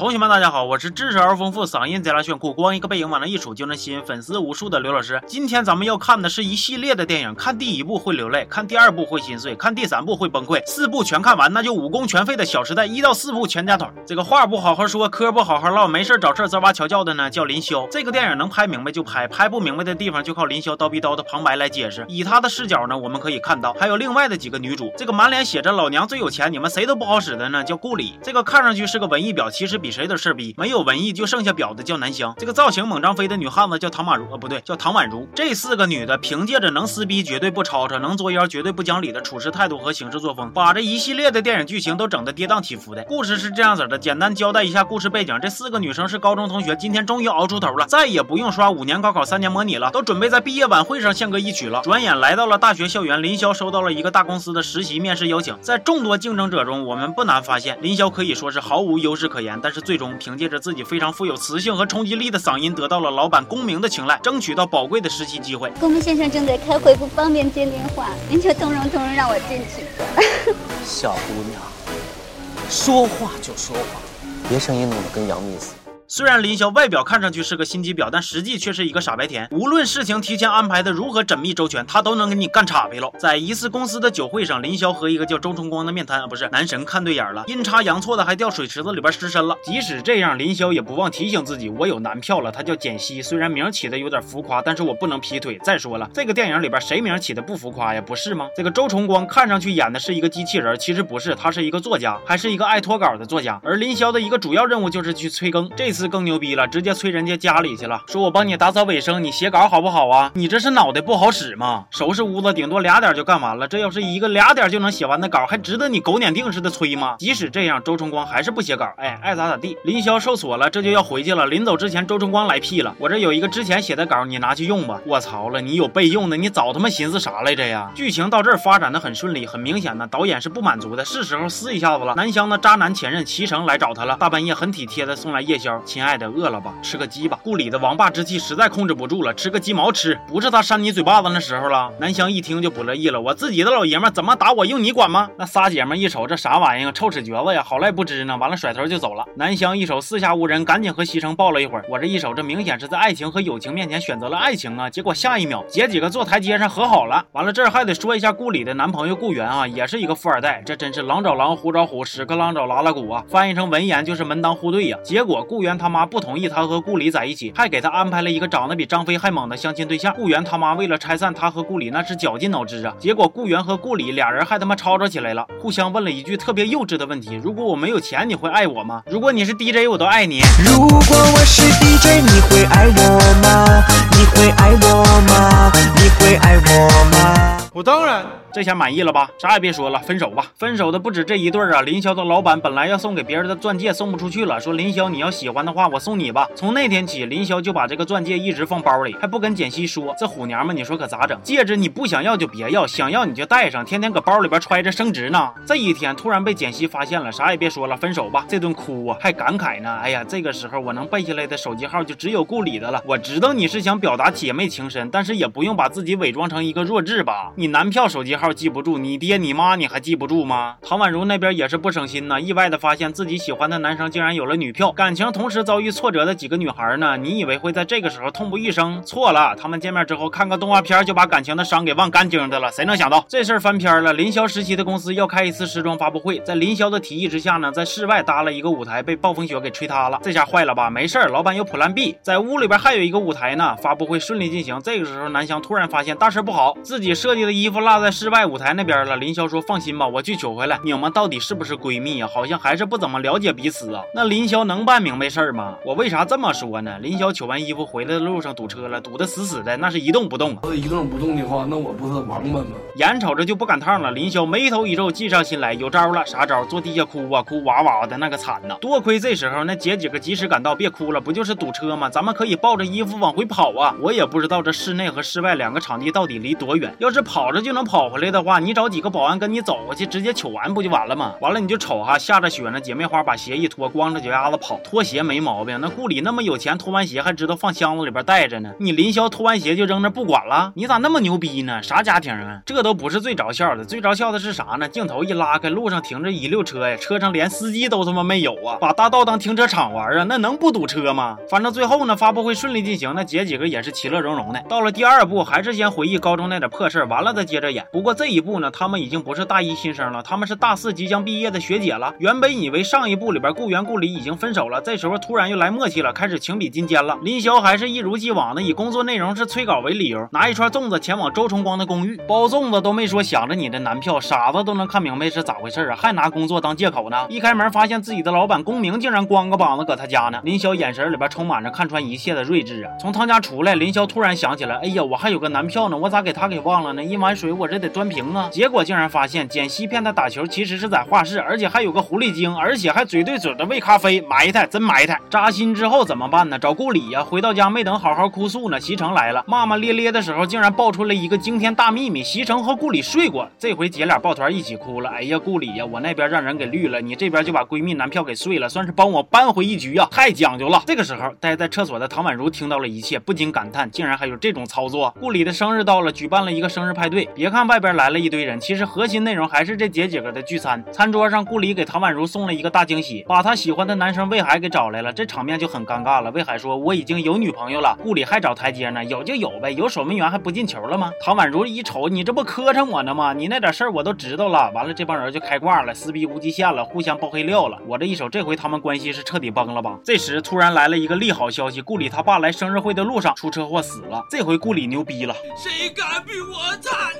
同学们，大家好，我是知识而丰富、嗓音贼拉炫酷、光一个背影往那一杵就能吸引粉丝无数的刘老师。今天咱们要看的是一系列的电影，看第一部会流泪，看第二部会心碎，看第三部会崩溃，四部全看完那就武功全废的《小时代》一到四部全家桶。这个话不好好说，嗑不好好唠，没事找事滋哇调教的呢，叫林霄。这个电影能拍明白就拍，拍不明白的地方就靠林霄叨逼叨的旁白来解释。以他的视角呢，我们可以看到还有另外的几个女主，这个满脸写着“老娘最有钱，你们谁都不好使”的呢，叫顾里。这个看上去是个文艺婊，其实比。谁都事逼，没有文艺就剩下婊子叫南湘，这个造型猛张飞的女汉子叫唐宛如，呃不对，叫唐宛如。这四个女的凭借着能撕逼绝对不吵吵，能作妖绝对不讲理的处事态度和行事作风，把这一系列的电影剧情都整得跌宕起伏的。故事是这样子的，简单交代一下故事背景：这四个女生是高中同学，今天终于熬出头了，再也不用刷五年高考三年模拟了，都准备在毕业晚会上献歌一曲了。转眼来到了大学校园，林霄收到了一个大公司的实习面试邀请，在众多竞争者中，我们不难发现，林霄可以说是毫无优势可言，但是最终凭借着。自己非常富有磁性和冲击力的嗓音，得到了老板公明的青睐，争取到宝贵的实习机会。公明先生正在开会，不方便接电话，您就通融通融，让我进去吧。小姑娘，说话就说话，别声音弄得跟杨幂似的。虽然林霄外表看上去是个心机婊，但实际却是一个傻白甜。无论事情提前安排的如何缜密周全，他都能给你干岔劈了。在一次公司的酒会上，林霄和一个叫周崇光的面瘫啊，不是男神看对眼了，阴差阳错的还掉水池子里边失身了。即使这样，林霄也不忘提醒自己，我有男票了，他叫简溪。虽然名起的有点浮夸，但是我不能劈腿。再说了，这个电影里边谁名起的不浮夸呀？不是吗？这个周崇光看上去演的是一个机器人，其实不是，他是一个作家，还是一个爱脱稿的作家。而林霄的一个主要任务就是去催更，这次更牛逼了，直接催人家家里去了，说我帮你打扫卫生，你写稿好不好啊？你这是脑袋不好使吗？收拾屋子顶多俩点就干完了，这要是一个俩点就能写完的稿，还值得你狗撵腚似的催吗？即使这样，周崇光还是不写稿，哎，爱咋咋地。林霄受挫了，这就要回去了。临走之前，周崇光来屁了，我这有一个之前写的稿，你拿去用吧。我操了，你有备用的，你早他妈寻思啥来着呀？剧情到这儿发展的很顺利，很明显呢，导演是不满足的，是时候撕一下子了。南湘的渣男前任齐成来找他了，大半夜很体贴的送来夜宵，亲爱的，饿了吧？吃个鸡吧。顾里的王霸之气实在控制不住了，吃个鸡毛吃，不是他扇你嘴巴子那时候了。南湘一听就不乐意了，我自己的老爷们怎么打我用你管吗？那仨姐们一瞅这啥玩意儿，臭屎橛子呀，好赖不知呢。完了甩头就走了。南湘一手四下无人，赶紧和西城抱了一会儿。我这一手这明显是在爱情和友情面前选择了爱情啊，结果下一秒姐几个坐台阶上和好了。完了这儿还得说一下顾里的男朋友顾源啊，也是一个富二代，这真是狼找狼，虎找虎，屎壳郎找拉拉鼓啊，翻译成文言就是门当户对呀。结果顾源他妈不同意他和顾里在一起，还给他安排。了一个长得比张飞还猛的相亲对象，顾源他妈为了拆散他和顾里，那是绞尽脑汁啊！结果顾源和顾里俩人还他妈吵吵起来了，互相问了一句特别幼稚的问题：如果我没有钱，你会爱我吗？如果你是 DJ，我都爱你。如果我是 DJ，你会爱我吗？你会爱我吗？你会爱我吗？我当然。这下满意了吧？啥也别说了，分手吧。分手的不止这一对啊！林霄的老板本来要送给别人的钻戒送不出去了，说林霄你要喜欢的话，我送你吧。从那天起，林霄就把这个钻戒一直放包里，还不跟简溪说。这虎娘们，你说可咋整？戒指你不想要就别要，想要你就戴上，天天搁包里边揣着升值呢。这一天突然被简溪发现了，啥也别说了，分手吧。这顿哭啊，还感慨呢。哎呀，这个时候我能背下来的手机号就只有顾里的了。我知道你是想表达姐妹情深，但是也不用把自己伪装成一个弱智吧？你男票手机号记不住，你。爹你妈你还记不住吗？唐宛如那边也是不省心呐，意外的发现自己喜欢的男生竟然有了女票，感情同时遭遇挫折的几个女孩呢？你以为会在这个时候痛不欲生？错了，他们见面之后看个动画片就把感情的伤给忘干净的了。谁能想到这事儿翻篇了？林霄时期的公司要开一次时装发布会，在林霄的提议之下呢，在室外搭了一个舞台，被暴风雪给吹塌了。这下坏了吧？没事儿，老板有 Plan B，在屋里边还有一个舞台呢。发布会顺利进行，这个时候南湘突然发现大事不好，自己设计的衣服落在室外舞台那边了。林霄说：“放心吧，我去取回来。你们到底是不是闺蜜啊？好像还是不怎么了解彼此啊。那林霄能办明白事儿吗？我为啥这么说呢？林霄取完衣服回来的路上堵车了，堵得死死的，那是一动不动。一动不动的话，那我不是王八吗？眼瞅着就不赶趟了，林霄眉头一皱，计上心来，有招了。啥招？坐地下哭啊，哭哇哇的那个惨呐。多亏这时候那姐几个及时赶到，别哭了，不就是堵车吗？咱们可以抱着衣服往回跑啊。我也不知道这室内和室外两个场地到底离多远，要是跑着就能跑回来。”回来的话，你找几个保安跟你走过去，直接取完不就完了吗？完了你就瞅哈，下着雪呢，姐妹花把鞋一脱，光着脚丫子跑，脱鞋没毛病。那顾里那么有钱，脱完鞋还知道放箱子里边带着呢。你林霄脱完鞋就扔那不管了？你咋那么牛逼呢？啥家庭啊？这都不是最着笑的，最着笑的是啥呢？镜头一拉开，路上停着一溜车呀，车上连司机都他妈没有啊！把大道当停车场玩啊？那能不堵车吗？反正最后呢，发布会顺利进行，那姐几个也是其乐融融的。到了第二部，还是先回忆高中那点破事完了再接着演。不过这一步呢，他们已经不是大一新生了，他们是大四即将毕业的学姐了。原本以为上一部里边顾源顾里已经分手了，这时候突然又来默契了，开始情比金坚了。林霄还是一如既往的以工作内容是催稿为理由，拿一串粽子前往周崇光的公寓包粽子，都没说想着你的男票，傻子都能看明白是咋回事啊，还拿工作当借口呢。一开门发现自己的老板公明竟然光个膀子搁他家呢。林霄眼神里边充满着看穿一切的睿智啊。从他家出来，林霄突然想起来，哎呀，我还有个男票呢，我咋给他给忘了呢？一碗水我这得端平啊。结果竟然发现简溪骗他打球，其实是在画室，而且还有个狐狸精，而且还嘴对嘴的喂咖啡，埋汰，真埋汰。扎心之后怎么办呢？找顾里呀。回到家没等好好哭诉呢，席城来了，骂骂咧咧的时候，竟然爆出了一个惊天大秘密：席城和顾里睡过。这回姐俩抱团一起哭了。哎呀，顾里呀，我那边让人给绿了，你这边就把闺蜜男票给睡了，算是帮我扳回一局啊，太讲究了。这个时候，待在厕所的唐宛如听到了一切，不禁感叹：竟然还有这种操作。顾里的生日到了，举办了一个生日派对。别看外边来了一堆人，其实核心内容还是这姐几个的聚餐。餐桌上，顾里给唐宛如送了一个大惊喜，把他喜欢的男生魏海给找来了，这场面就很尴尬了。魏海说：“我已经有女朋友了。”顾里还找台阶呢，有就有呗，有守门员还不进球了吗？唐宛如一瞅，你这不磕碜我呢吗？你那点事儿我都知道了。完了，这帮人就开挂了，撕逼无极限了，互相爆黑料了。我这一瞅，这回他们关系是彻底崩了吧？这时突然来了一个利好消息，顾里他爸来生日会的路上出车祸死了。这回顾里牛逼了，谁敢比我惨？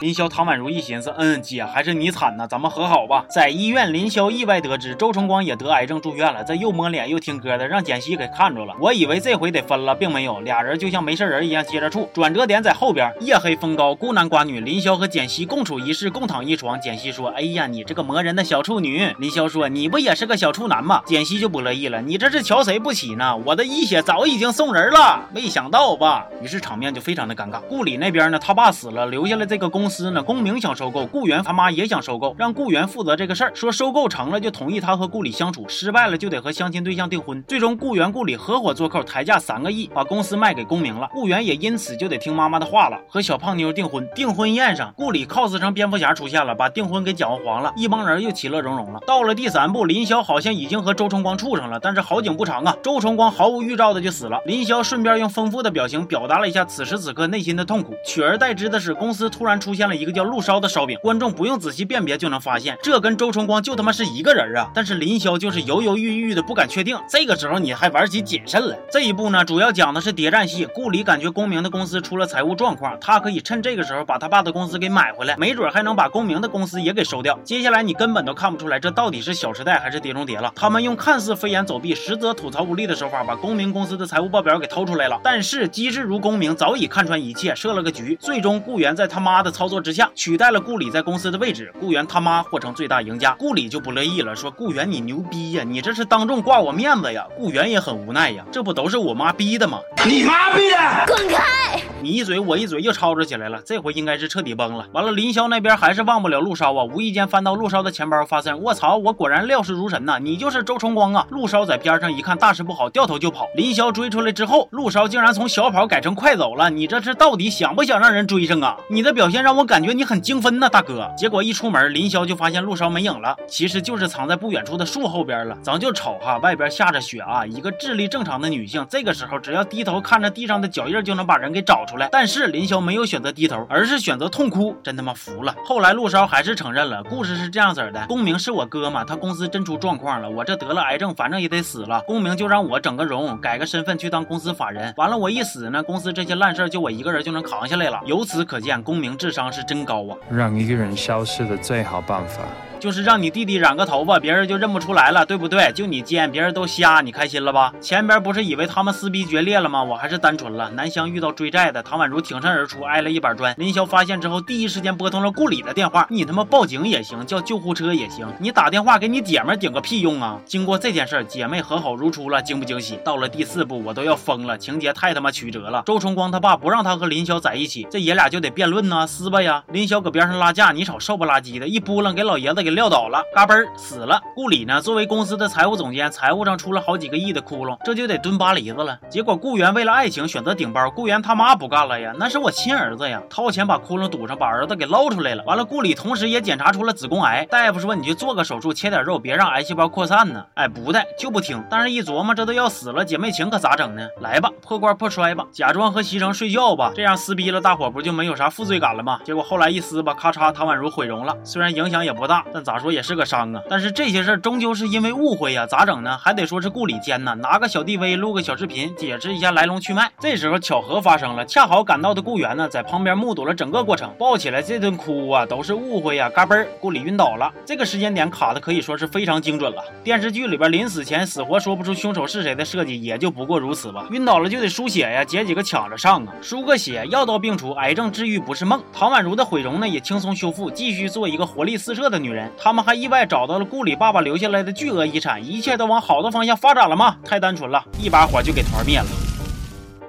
林霄、唐宛如一寻思，嗯，姐还是你惨呐，咱们和好吧。在医院，林霄意外得知周崇光也得癌症住院了，这又摸脸又听歌的，让简溪给看着了。我以为这回得分了，并没有，俩人就像没事人一样接着处。转折点在后边，夜黑风高，孤男寡女，林霄和简溪共处一室，共躺一床。简溪说：“哎呀，你这个磨人的小处女。”林霄说：“你不也是个小处男吗？”简溪就不乐意了：“你这是瞧谁不起呢？我的一血早已经送人了，没想到吧？”于是场面就非常的尴尬。顾里那边呢，他爸死了，留下了这个公司呢，公明想收购，顾源他妈也想收购，让顾源负责这个事儿，说收购成了就同意他和顾里相处，失败了就得和相亲对象订婚。最终顾源顾里合伙做扣，抬价三个亿，把公司卖给公明了。顾源也因此就得听妈妈的话了，和小胖妞订婚。订婚宴上，顾里 cos 成蝙蝠侠出现了，把订婚给搅和黄了，一帮人又其乐融融了。到了第三部，林霄好像已经和周崇光处上了，但是好景不长啊，周崇光毫无预兆的就死了。林霄顺便用丰富的表情表达了一下此时此刻内心的痛苦。取而代之的是，公司突然出现现了一个叫陆烧的烧饼，观众不用仔细辨别就能发现，这跟周崇光就他妈是一个人啊！但是林霄就是犹犹豫豫的不敢确定。这个时候你还玩起谨慎了。这一部呢，主要讲的是谍战戏。顾里感觉公明的公司出了财务状况，他可以趁这个时候把他爸的公司给买回来，没准还能把公明的公司也给收掉。接下来你根本都看不出来这到底是小时代还是碟中谍了。他们用看似飞檐走壁，实则吐槽无力的手法，把公明公司的财务报表给偷出来了。但是机智如公明早已看穿一切，设了个局。最终顾源在他妈的操作之下，取代了顾里在公司的位置，顾源他妈获成最大赢家。顾里就不乐意了，说顾源你牛逼呀，你这是当众挂我面子呀。顾源也很无奈呀，这不都是我妈逼的吗？你妈逼的！滚开！你一嘴我一嘴，又吵吵起来了。这回应该是彻底崩了。完了，林霄那边还是忘不了陆烧啊。无意间翻到陆烧的钱包，发现卧槽，我果然料事如神呐！你就是周崇光啊！陆烧在边上一看，大事不好，掉头就跑。林霄追出来之后，陆烧竟然从小跑改成快走了。你这是到底想不想让人追上啊？你的表现让我感觉你很精分呐，大哥。结果一出门，林霄就发现陆烧没影了，其实就是藏在不远处的树后边了。咱就瞅哈，外边下着雪啊，一个智力正常的女性，这个时候只要低头看着地上的脚印，就能把人给找出来。但是林霄没有选择低头，而是选择痛哭，真他妈服了。后来陆烧还是承认了，故事是这样子的：公明是我哥嘛，他公司真出状况了，我这得了癌症，反正也得死了。公明就让我整个容，改个身份去当公司法人。完了我一死呢，公司这些烂事就我一个人就能扛下来了。由此可见，公明智商是真高啊。让一个人消失的最好办法，就是让你弟弟染个头发，别人就认不出来了，对不对？就你尖，别人都瞎，你开心了吧？前边不是以为他们撕逼决裂了吗？我还是单纯了。南湘遇到追债的，唐宛如挺身而出，挨了一板砖。林霄发现之后，第一时间拨通了顾里的电话。你他妈报警也行，叫救护车也行，你打电话给你姐们顶个屁用啊！经过这件事，姐妹和好如初了，惊不惊喜？到了第四部，我都要疯了，情节太他妈曲折了。周崇光他爸不让他和林霄在一起，这爷俩就得辩论呐，撕吧呀。林霄搁边上拉架，你瞅瘦不拉几的，一扑棱给老爷子给给撂倒了，嘎嘣儿死了。顾里呢，作为公司的财务总监，财务上出了好几个亿的窟窿，这就得蹲巴黎子了。结果顾源为了爱情选择顶包，顾源他妈不干了呀，那是我亲儿子呀，掏钱把窟窿堵上，把儿子给捞出来了。完了，顾里同时也检查出了子宫癌，大夫说你就做个手术，切点肉，别让癌细胞扩散呢。哎，不带就不听。但是一琢磨，这都要死了，姐妹情可咋整呢？来吧，破罐破摔吧，假装和西城睡觉吧，这样撕逼了，大伙不就没有啥负罪感了吗？结果后来一撕吧，咔嚓，唐宛如毁容了。虽然影响也不大，咋说也是个伤啊。但是这些事儿终究是因为误会呀，咋整呢？还得说是顾里奸呢，拿个小 DV 录个小视频，解释一下来龙去脉。这时候巧合发生了，恰好赶到的顾源呢，在旁边目睹了整个过程，抱起来这顿哭啊，都是误会呀，嘎嘣儿，顾里晕倒了。这个时间点卡的可以说是非常精准了。电视剧里边临死前死活说不出凶手是谁的设计，也就不过如此吧。晕倒了就得输血呀，姐几个抢着上啊，输个血，药到病除，癌症治愈不是梦。唐宛如的毁容呢，也轻松修复，继续做一个活力四射的女人。他们还意外找到了顾里爸爸留下来的巨额遗产，一切都往好的方向发展了吗？太单纯了，一把火就给团灭了。《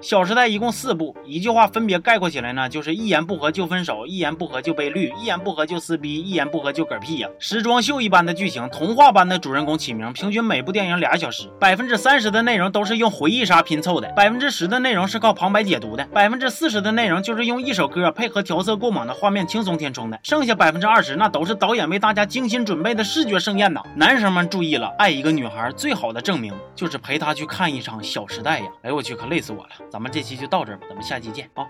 小时代》一共四部，一句话分别概括起来呢，就是一言不合就分手，一言不合就被绿，一言不合就撕逼，一言不合就嗝屁呀！时装秀一般的剧情，童话般的主人公起名，平均每部电影俩小时，百分之三十的内容都是用回忆杀拼凑的，百分之十的内容是靠旁白解读的，百分之四十的内容就是用一首歌配合调色过猛的画面轻松填充的，剩下百分之二十那都是导演为大家精心准备的视觉盛宴呐！男生们注意了，爱一个女孩最好的证明就是陪她去看一场《小时代》呀！哎呦我去，可累死我了！咱们这期就到这儿吧，咱们下期见啊！